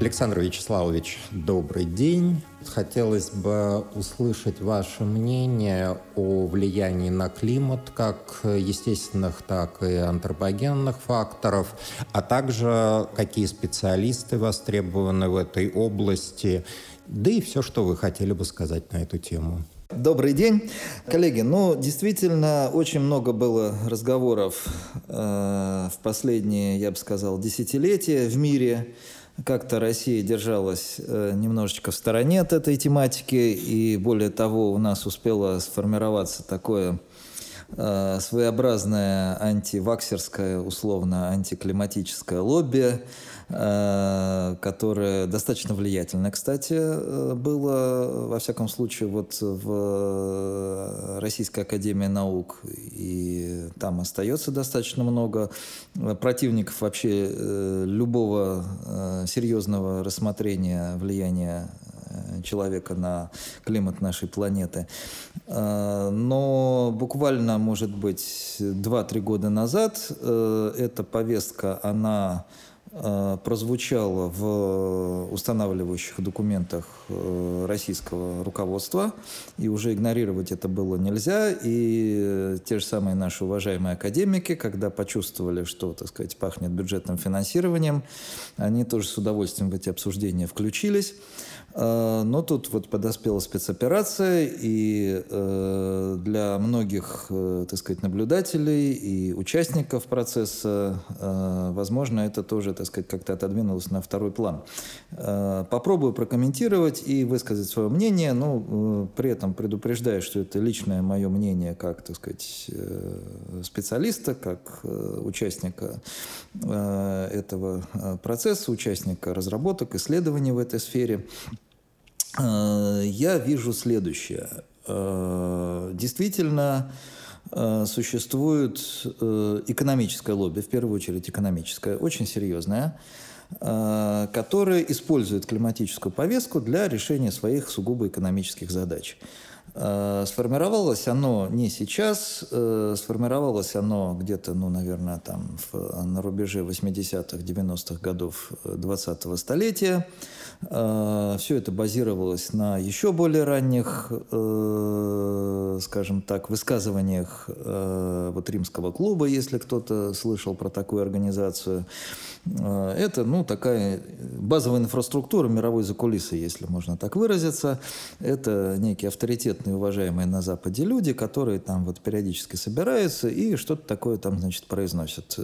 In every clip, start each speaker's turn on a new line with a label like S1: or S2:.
S1: Александр Вячеславович, добрый день. Хотелось бы услышать ваше мнение о влиянии на климат как естественных, так и антропогенных факторов, а также какие специалисты востребованы в этой области, да и все, что вы хотели бы сказать на эту тему.
S2: Добрый день, коллеги. Ну, действительно, очень много было разговоров э, в последние, я бы сказал, десятилетия в мире как-то Россия держалась э, немножечко в стороне от этой тематики, и более того, у нас успело сформироваться такое э, своеобразное антиваксерское, условно антиклиматическое лобби, Э, которое достаточно влиятельно, кстати, э, было, во всяком случае, вот в Российской Академии Наук, и там остается достаточно много противников вообще любого серьезного рассмотрения влияния человека на климат нашей планеты. Но буквально, может быть, 2-3 года назад эта повестка, она Э, прозвучало в устанавливающих документах э, российского руководства, и уже игнорировать это было нельзя. И те же самые наши уважаемые академики, когда почувствовали, что, так сказать, пахнет бюджетным финансированием, они тоже с удовольствием в эти обсуждения включились. Э, но тут вот подоспела спецоперация, и э, для многих, э, так сказать, наблюдателей и участников процесса, возможно, это тоже, так сказать, как-то отодвинулось на второй план. Попробую прокомментировать и высказать свое мнение, но при этом предупреждаю, что это личное мое мнение как, так сказать, специалиста, как участника этого процесса, участника разработок, исследований в этой сфере. Э, я вижу следующее. Э, действительно, э, существует экономическое лобби, в первую очередь экономическое, очень серьезное, которое использует климатическую повестку для решения своих сугубо экономических задач. Сформировалось оно не сейчас, сформировалось оно где-то, ну, наверное, там в, на рубеже 80-х, 90-х годов 20-го столетия. Э, Все это базировалось на еще более ранних, э, скажем так, высказываниях э, вот римского клуба, если кто-то слышал про такую организацию. Это, ну, такая базовая инфраструктура мировой закулисы, если можно так выразиться. Это некие авторитетные, уважаемые на Западе люди, которые там вот периодически собираются и что-то такое там, значит, произносят.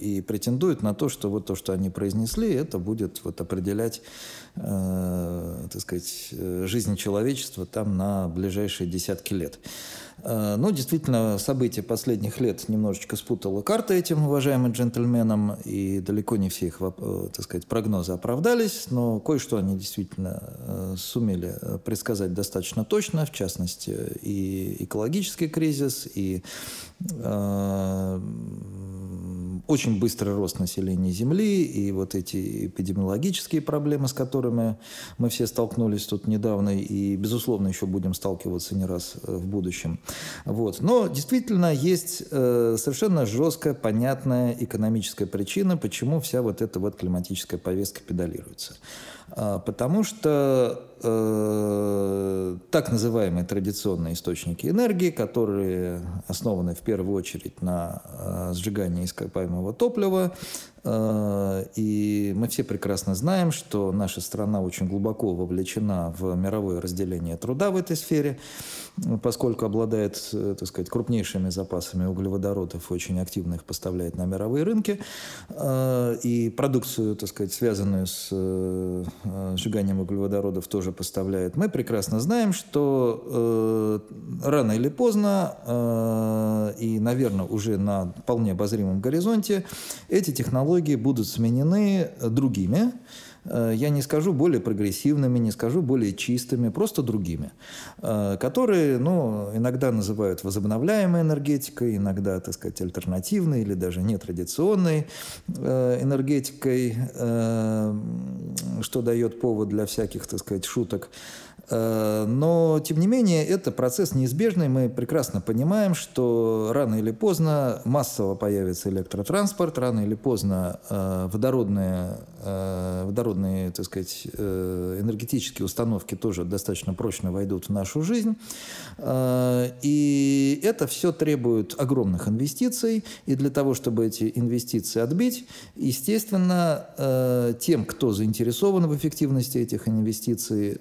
S2: И претендуют на то, что вот то, что они произнесли, это будет вот определять э, так сказать, жизни человечества там на ближайшие десятки лет. Э, ну, действительно, события последних лет немножечко спутало карты этим уважаемым джентльменам, и далеко не все их, э, так сказать, прогнозы оправдались, но кое-что они действительно э, сумели предсказать достаточно точно, в частности, и экологический кризис, и очень быстрый рост населения Земли и вот эти эпидемиологические проблемы, с которыми мы все столкнулись тут недавно и, безусловно, еще будем сталкиваться не раз э, в будущем. Вот. Но действительно есть э, совершенно жесткая, понятная экономическая причина, почему вся вот эта вот климатическая повестка педалируется. А, потому что э, так называемые традиционные источники энергии, которые основаны в первую очередь на э, сжигании ископаемого топлива, и мы все прекрасно знаем, что наша страна очень глубоко вовлечена в мировое разделение труда в этой сфере, поскольку обладает, э, так сказать, крупнейшими запасами углеводородов, очень активно их поставляет на мировые рынки, э, и продукцию, так сказать, связанную с э, Э, сжиганием углеводородов тоже поставляет, мы прекрасно знаем, что э, рано или поздно, э, и, наверное, уже на вполне обозримом горизонте, эти технологии будут сменены другими, Э, я не скажу более прогрессивными, не скажу более чистыми, просто другими, э, которые ну, иногда называют возобновляемой энергетикой, иногда, так сказать, альтернативной или даже нетрадиционной э, энергетикой, что дает повод для всяких, так сказать, шуток. Э, но, тем не менее, это процесс неизбежный. Мы прекрасно понимаем, что рано или поздно массово появится электротранспорт, рано или поздно э, водородные, э, водородные так сказать, энергетические установки тоже достаточно прочно войдут в нашу жизнь. И это все требует огромных инвестиций. И для того, чтобы эти инвестиции отбить, естественно, тем, кто заинтересован в эффективности этих инвестиций,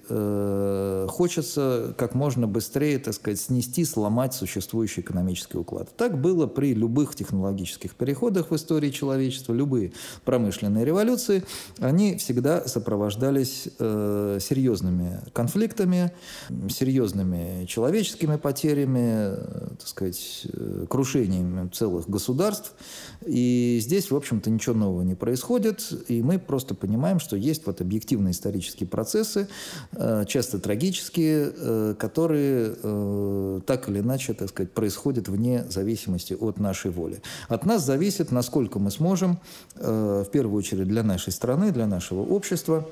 S2: хочется как можно быстрее, так сказать, снести, сломать существующий экономический уклад. Так было при любых технологических переходах в истории человечества, любые промышленные революции, они всегда сопровождались э, серьезными конфликтами, серьезными человеческими потерями, э, так сказать, э, крушением целых государств. И здесь, в общем-то, ничего нового не происходит, и мы просто понимаем, что есть вот объективные исторические процессы, э, часто трагические, э, которые э, так или иначе, так сказать, происходят вне зависимости от нашей воли. От нас зависит, насколько мы сможем, в первую очередь для нашей страны, для нашего общества,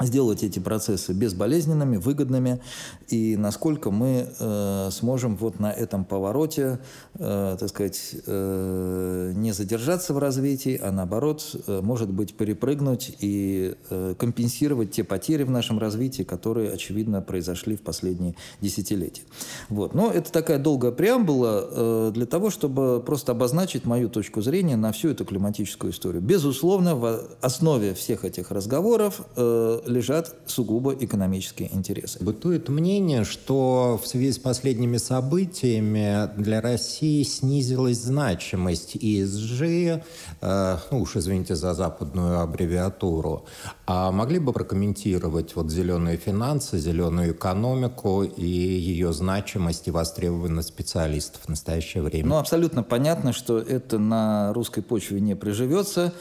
S2: сделать эти процессы безболезненными, выгодными, и насколько мы э, сможем вот на этом повороте, э, так сказать, э, не задержаться в развитии, а наоборот, э, может быть, перепрыгнуть и э, компенсировать те потери в нашем развитии, которые, очевидно, произошли в последние десятилетия. Вот. Но это такая долгая преамбула э, для того, чтобы просто обозначить мою точку зрения на всю эту климатическую историю. Безусловно, в основе всех этих разговоров э, лежат сугубо экономические интересы.
S1: Бытует мнение, что в связи с последними событиями для России снизилась значимость ESG, э, ну уж извините за западную аббревиатуру. А могли бы прокомментировать вот зеленые финансы, зеленую экономику и ее значимость и востребованность специалистов в настоящее время?
S2: Ну, абсолютно понятно, что это на русской почве не приживется.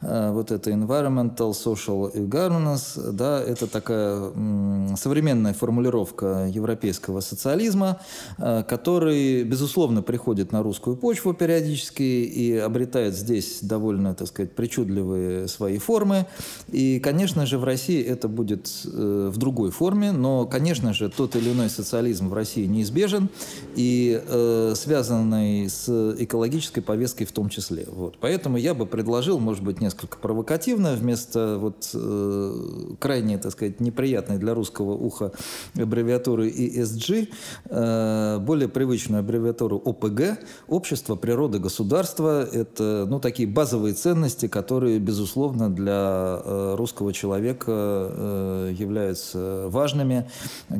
S2: Э, вот это environmental, social и governance, да, это такая современная формулировка европейского социализма, э, который, безусловно, приходит на русскую почву периодически и обретает здесь довольно, так сказать, причудливые свои формы. И, конечно же, в России это будет э, в другой форме, но, конечно же, тот или иной социализм в России неизбежен и связанный с экологической повесткой в том числе. Вот. Поэтому я бы предложил, может быть, несколько провокативно, вместо вот э, крайне, так сказать, неприятной для русского уха аббревиатуры ESG, э, более привычную аббревиатуру ОПГ, Общество, природа, государство. Это, ну, такие базовые ценности, которые, безусловно, для э, русского человека э, являются важными,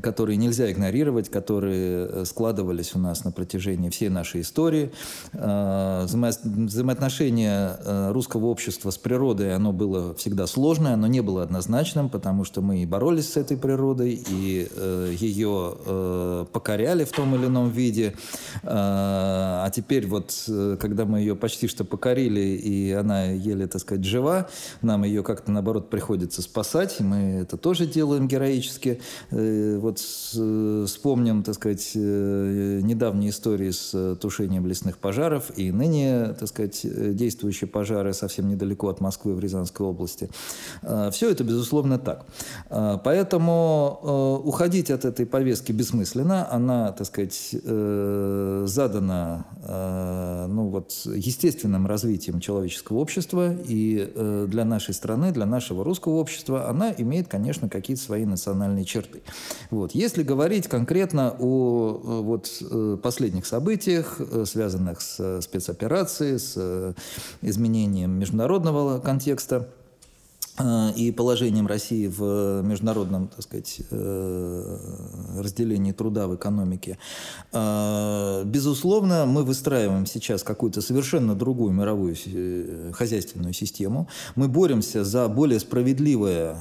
S2: которые нельзя игнорировать, которые складывались у нас на протяжении всей нашей истории. Взаимоотношения русского общества с природой, оно было всегда сложное, оно не было однозначным, потому что мы и боролись с этой природой, и э, ее э, покоряли в том или ином виде. Э, а теперь вот, э, когда мы ее почти что покорили, и она еле, так сказать, жива, нам ее как-то, наоборот, приходится спасать, мы это тоже делаем героически. Э, вот э, вспомним, так сказать, э, недавние истории с тушением лесных пожаров, и ныне, так сказать, действующие пожары совсем недалеко от Москвы в Рязанской области. Э, Все это, безусловно, так. Э, поэтому э, уходить от этой повестки бессмысленно. Она, так сказать, задана ну, вот, естественным развитием человеческого общества. И для нашей страны, для нашего русского общества она имеет, конечно, какие-то свои национальные черты. Вот. Если говорить конкретно о вот, последних событиях, связанных с спецоперацией, с изменением международного контекста Э, и положением России в международном, так сказать, э, разделении труда в экономике. Э, безусловно, мы выстраиваем сейчас какую-то совершенно другую мировую хозяйственную систему. Мы боремся за более справедливое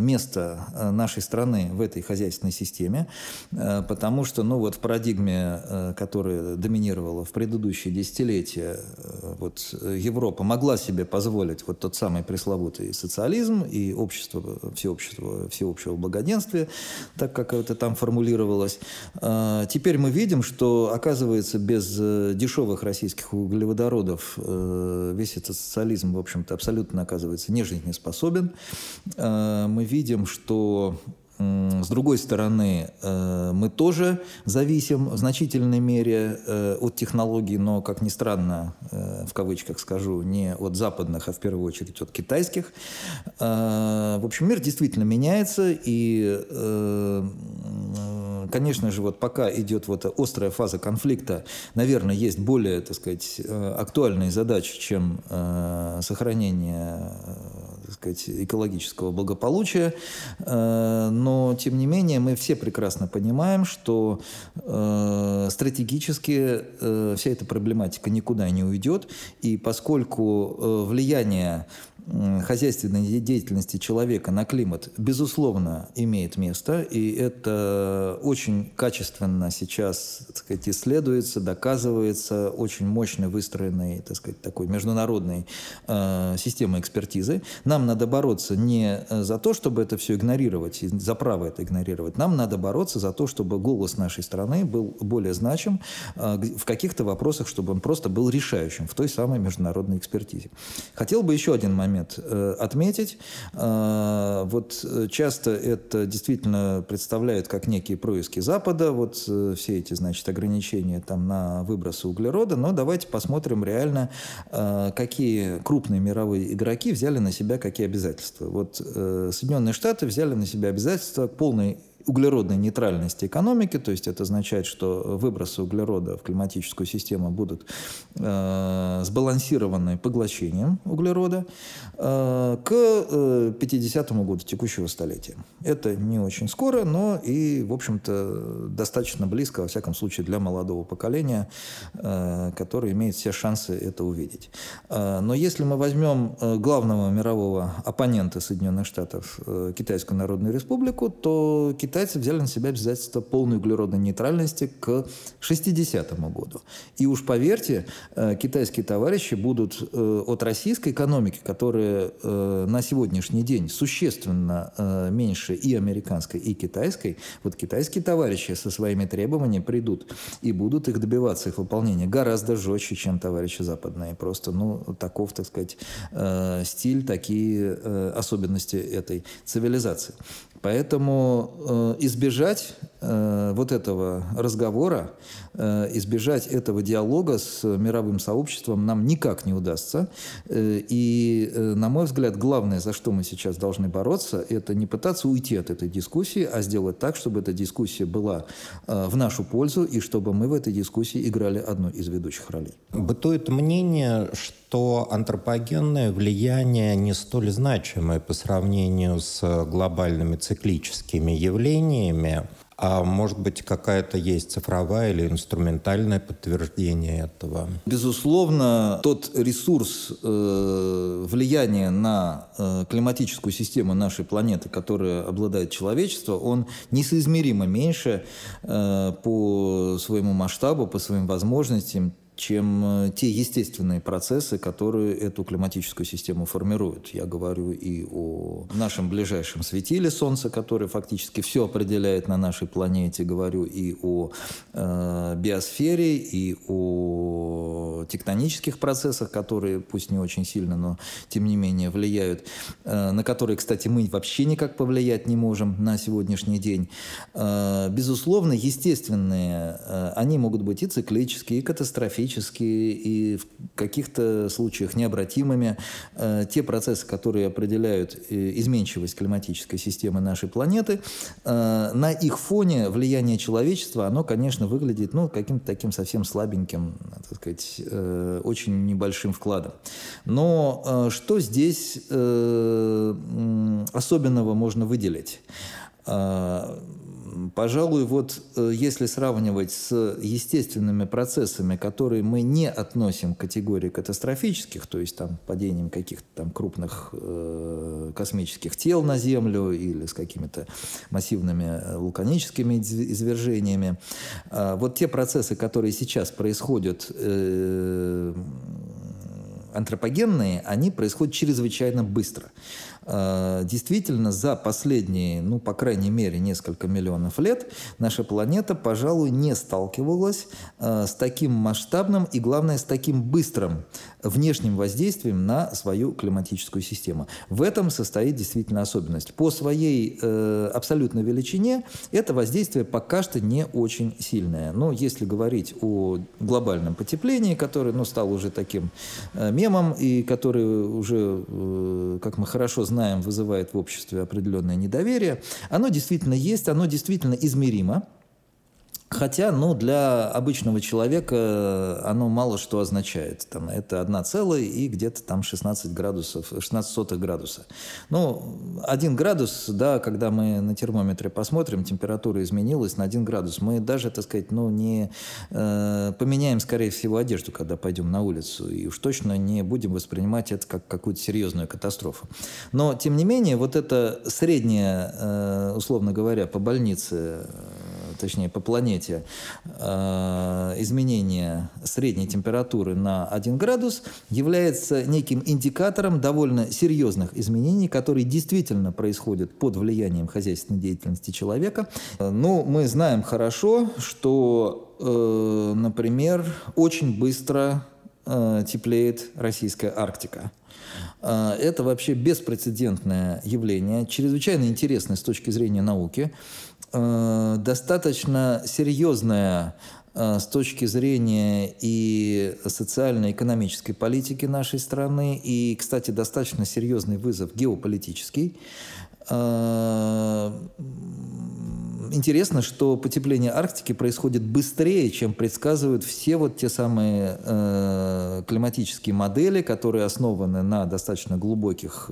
S2: место нашей страны в этой хозяйственной системе, потому что, ну вот в парадигме, которая доминировала в предыдущие десятилетия, вот Европа могла себе позволить вот тот самый пресловутый социальный социализм и общество, всеобщество, всеобщего благоденствия, так как это там формулировалось. А, теперь мы видим, что, оказывается, без э, дешевых российских углеводородов э, весь этот социализм, в общем-то, абсолютно, оказывается, не жизнеспособен. А, мы видим, что С другой стороны, э, мы тоже зависим в значительной мере э, от технологий, но, как ни странно, э, в кавычках скажу, не от западных, а в первую очередь от китайских. В общем, мир действительно меняется, и, конечно же, вот пока идет вот острая фаза конфликта, наверное, есть более, так сказать, актуальные задачи, чем сохранение так сказать, экологического благополучия. Э, но, тем не менее, мы все прекрасно понимаем, что э, стратегически э, вся эта проблематика никуда не уйдет. И поскольку влияние хозяйственной деятельности человека на климат, безусловно, имеет место, и это очень качественно сейчас так сказать, исследуется, доказывается очень мощно выстроенной так сказать, такой международной э, системой экспертизы. Нам надо бороться не за то, чтобы это все игнорировать, за право это игнорировать, нам надо бороться за то, чтобы голос нашей страны был более значим э, в каких-то вопросах, чтобы он просто был решающим в той самой международной экспертизе. Хотел бы еще один момент момент э, отметить. Э, вот э, часто это действительно представляют как некие происки Запада, вот все эти, значит, ограничения там на выбросы углерода, но давайте посмотрим реально, какие крупные мировые игроки взяли на себя какие обязательства. Вот Соединенные Штаты взяли на себя обязательства к полной углеродной нейтральности экономики, то есть это означает, что выбросы углерода в климатическую систему будут э, сбалансированы поглощением углерода э, к э, 50 году текущего столетия. Это не очень скоро, но и, в общем-то, достаточно близко, во всяком случае, для молодого поколения, э, которое имеет все шансы это увидеть. Э, но если мы возьмем э, главного мирового оппонента Соединенных Штатов, э, Китайскую Народную Республику, то Китай китайцы взяли на себя обязательство полной углеродной нейтральности к 60 году. И уж поверьте, э, китайские товарищи будут э, от российской экономики, которая э, на сегодняшний день существенно меньше и американской, и китайской, вот китайские товарищи со своими требованиями придут и будут их добиваться, их выполнения гораздо жестче, чем товарищи западные. Просто, ну, таков, так сказать, стиль, такие особенности этой цивилизации. Поэтому э, избежать э, вот этого разговора, э, избежать этого диалога с мировым сообществом нам никак не удастся. Э, и, э, на мой взгляд, главное, за что мы сейчас должны бороться, это не пытаться уйти от этой дискуссии, а сделать так, чтобы эта дискуссия была э, в нашу пользу и чтобы мы в этой дискуссии играли одну из ведущих ролей.
S1: Бытует мнение, что антропогенное влияние не столь значимое по сравнению с глобальными циклическими явлениями, а может быть, какая-то есть цифровая или инструментальное подтверждение этого?
S2: Безусловно, тот ресурс э, влияния на э, климатическую систему нашей планеты, которая обладает человечество, он несоизмеримо меньше э, по своему масштабу, по своим возможностям, чем э, те естественные процессы, которые эту климатическую систему формируют. Я говорю и о нашем ближайшем светиле Солнца, который фактически все определяет на нашей планете, говорю и о э, биосфере, и о тектонических процессах, которые, пусть не очень сильно, но тем не менее влияют, э, на которые, кстати, мы вообще никак повлиять не можем на сегодняшний день. Э, безусловно, естественные, э, они могут быть и циклические, и катастрофические, хронические и в каких-то случаях необратимыми. Э, те процессы, которые определяют э, изменчивость климатической системы нашей планеты, э, на их фоне влияние человечества, оно, конечно, выглядит ну, каким-то таким совсем слабеньким, так сказать, очень небольшим вкладом. Но что здесь особенного можно выделить? Пожалуй, вот э, если сравнивать с естественными процессами, которые мы не относим к категории катастрофических, то есть там падением каких-то там крупных э, космических тел на Землю или с какими-то массивными э, вулканическими извержениями, э, вот те процессы, которые сейчас происходят э, антропогенные, они происходят чрезвычайно быстро. Действительно, за последние, ну, по крайней мере, несколько миллионов лет наша планета, пожалуй, не сталкивалась с таким масштабным и, главное, с таким быстрым внешним воздействием на свою климатическую систему. В этом состоит действительно особенность. По своей э, абсолютной величине это воздействие пока что не очень сильное. Но если говорить о глобальном потеплении, который ну, стал уже таким э, мемом и который уже, э, как мы хорошо знаем, вызывает в обществе определенное недоверие, оно действительно есть, оно действительно измеримо. Хотя, ну, для обычного человека оно мало что означает. Там, это одна целая и где-то там 16 градусов, 16 сотых градуса. Ну, один градус, да, когда мы на термометре посмотрим, температура изменилась на один градус. Мы даже, так сказать, ну, не э, поменяем, скорее всего, одежду, когда пойдем на улицу. И уж точно не будем воспринимать это как какую-то серьезную катастрофу. Но, тем не менее, вот это среднее, э, условно говоря, по больнице точнее по планете, э, изменение средней температуры на 1 градус является неким индикатором довольно серьезных изменений, которые действительно происходят под влиянием хозяйственной деятельности человека. Ну, мы знаем хорошо, что, э, например, очень быстро э, теплеет российская Арктика. Это вообще беспрецедентное явление, чрезвычайно интересное с точки зрения науки. Э, достаточно серьезная э, с точки зрения и социально-экономической политики нашей страны, и, кстати, достаточно серьезный вызов геополитический. Э, интересно, что потепление Арктики происходит быстрее, чем предсказывают все вот те самые э, климатические модели, которые основаны на достаточно глубоких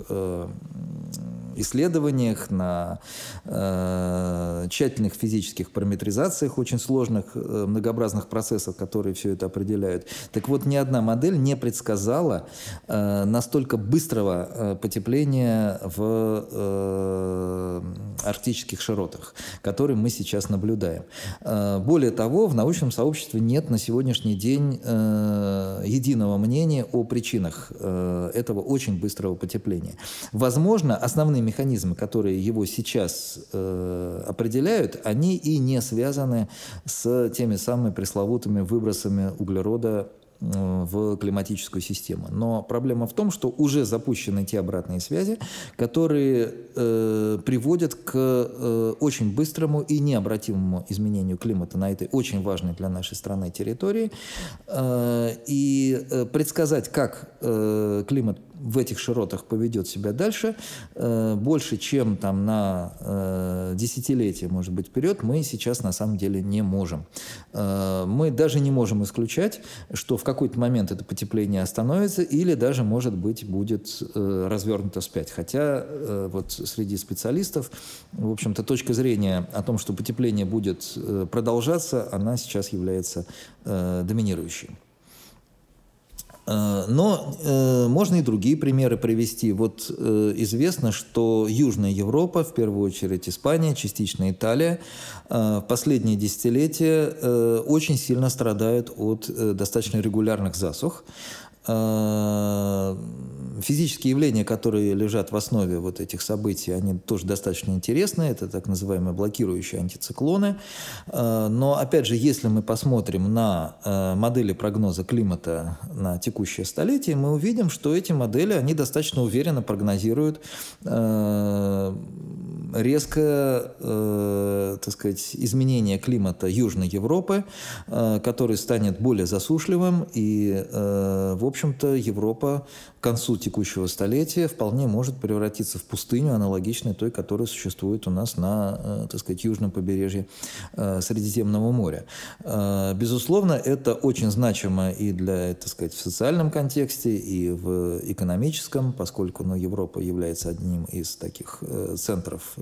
S2: исследованиях, на э, тщательных физических параметризациях очень сложных, э, многообразных процессов, которые все это определяют. Так вот, ни одна модель не предсказала э, настолько быстрого э, потепления в э, арктических широтах, которые мы сейчас наблюдаем. Э, более того, в научном сообществе нет на сегодняшний день э, единого мнения о причинах э, этого очень быстрого потепления. Возможно, основными механизмы, которые его сейчас э, определяют, они и не связаны с теми самыми пресловутыми выбросами углерода Э, в климатическую систему. Но проблема в том, что уже запущены те обратные связи, которые э, приводят к э, очень быстрому и необратимому изменению климата на этой очень важной для нашей страны территории. Э, и э, предсказать, как э, климат в этих широтах поведет себя дальше, э, больше, чем там на э, десятилетие, может быть, вперед, мы сейчас на самом деле не можем. Э, мы даже не можем исключать, что в какой-то момент это потепление остановится или даже, может быть, будет развернуто вспять. Хотя вот среди специалистов, в общем-то, точка зрения о том, что потепление будет продолжаться, она сейчас является доминирующей. Э, но э, можно и другие примеры привести. Вот э, известно, что Южная Европа, в первую очередь Испания, частично Италия, э, в последние десятилетия э, очень сильно страдают от э, достаточно регулярных засух. Э, физические явления, которые лежат в основе вот этих событий, они тоже достаточно интересны. Это так называемые блокирующие антициклоны. Э, но, опять же, если мы посмотрим на э, модели прогноза климата на текущее столетие, мы увидим, что эти модели, они достаточно уверенно прогнозируют резкое, так сказать, изменение климата Южной Европы, который станет более засушливым и, в общем-то, Европа концу текущего столетия вполне может превратиться в пустыню, аналогичной той, которая существует у нас на, э, так сказать, южном побережье э, Средиземного моря. Э, безусловно, это очень значимо и для, так сказать, в социальном контексте, и в экономическом, поскольку ну, Европа является одним из таких центров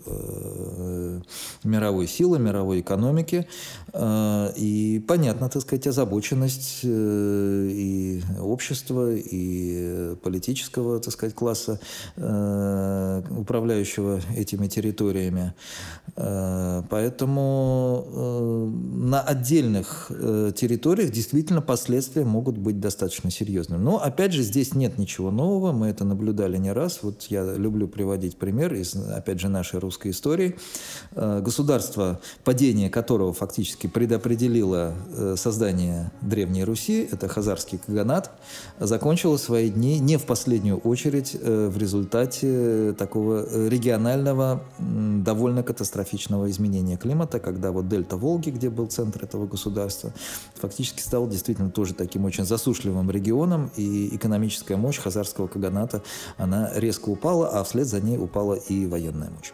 S2: мировой силы, мировой экономики. Э, и понятно, так сказать, озабоченность э, и общества, и политического, так сказать, класса, э, управляющего этими территориями. Поэтому на отдельных территориях действительно последствия могут быть достаточно серьезными. Но, опять же, здесь нет ничего нового, мы это наблюдали не раз. Вот я люблю приводить пример из, опять же, нашей русской истории. Государство, падение которого фактически предопределила э, создание Древней Руси, это Хазарский Каганат, закончила свои дни не в последнюю очередь э, в результате такого регионального довольно катастрофичного изменения климата, когда вот дельта Волги, где был центр этого государства, фактически стал действительно тоже таким очень засушливым регионом, и экономическая мощь Хазарского Каганата, она резко упала, а вслед за ней упала и военная мощь.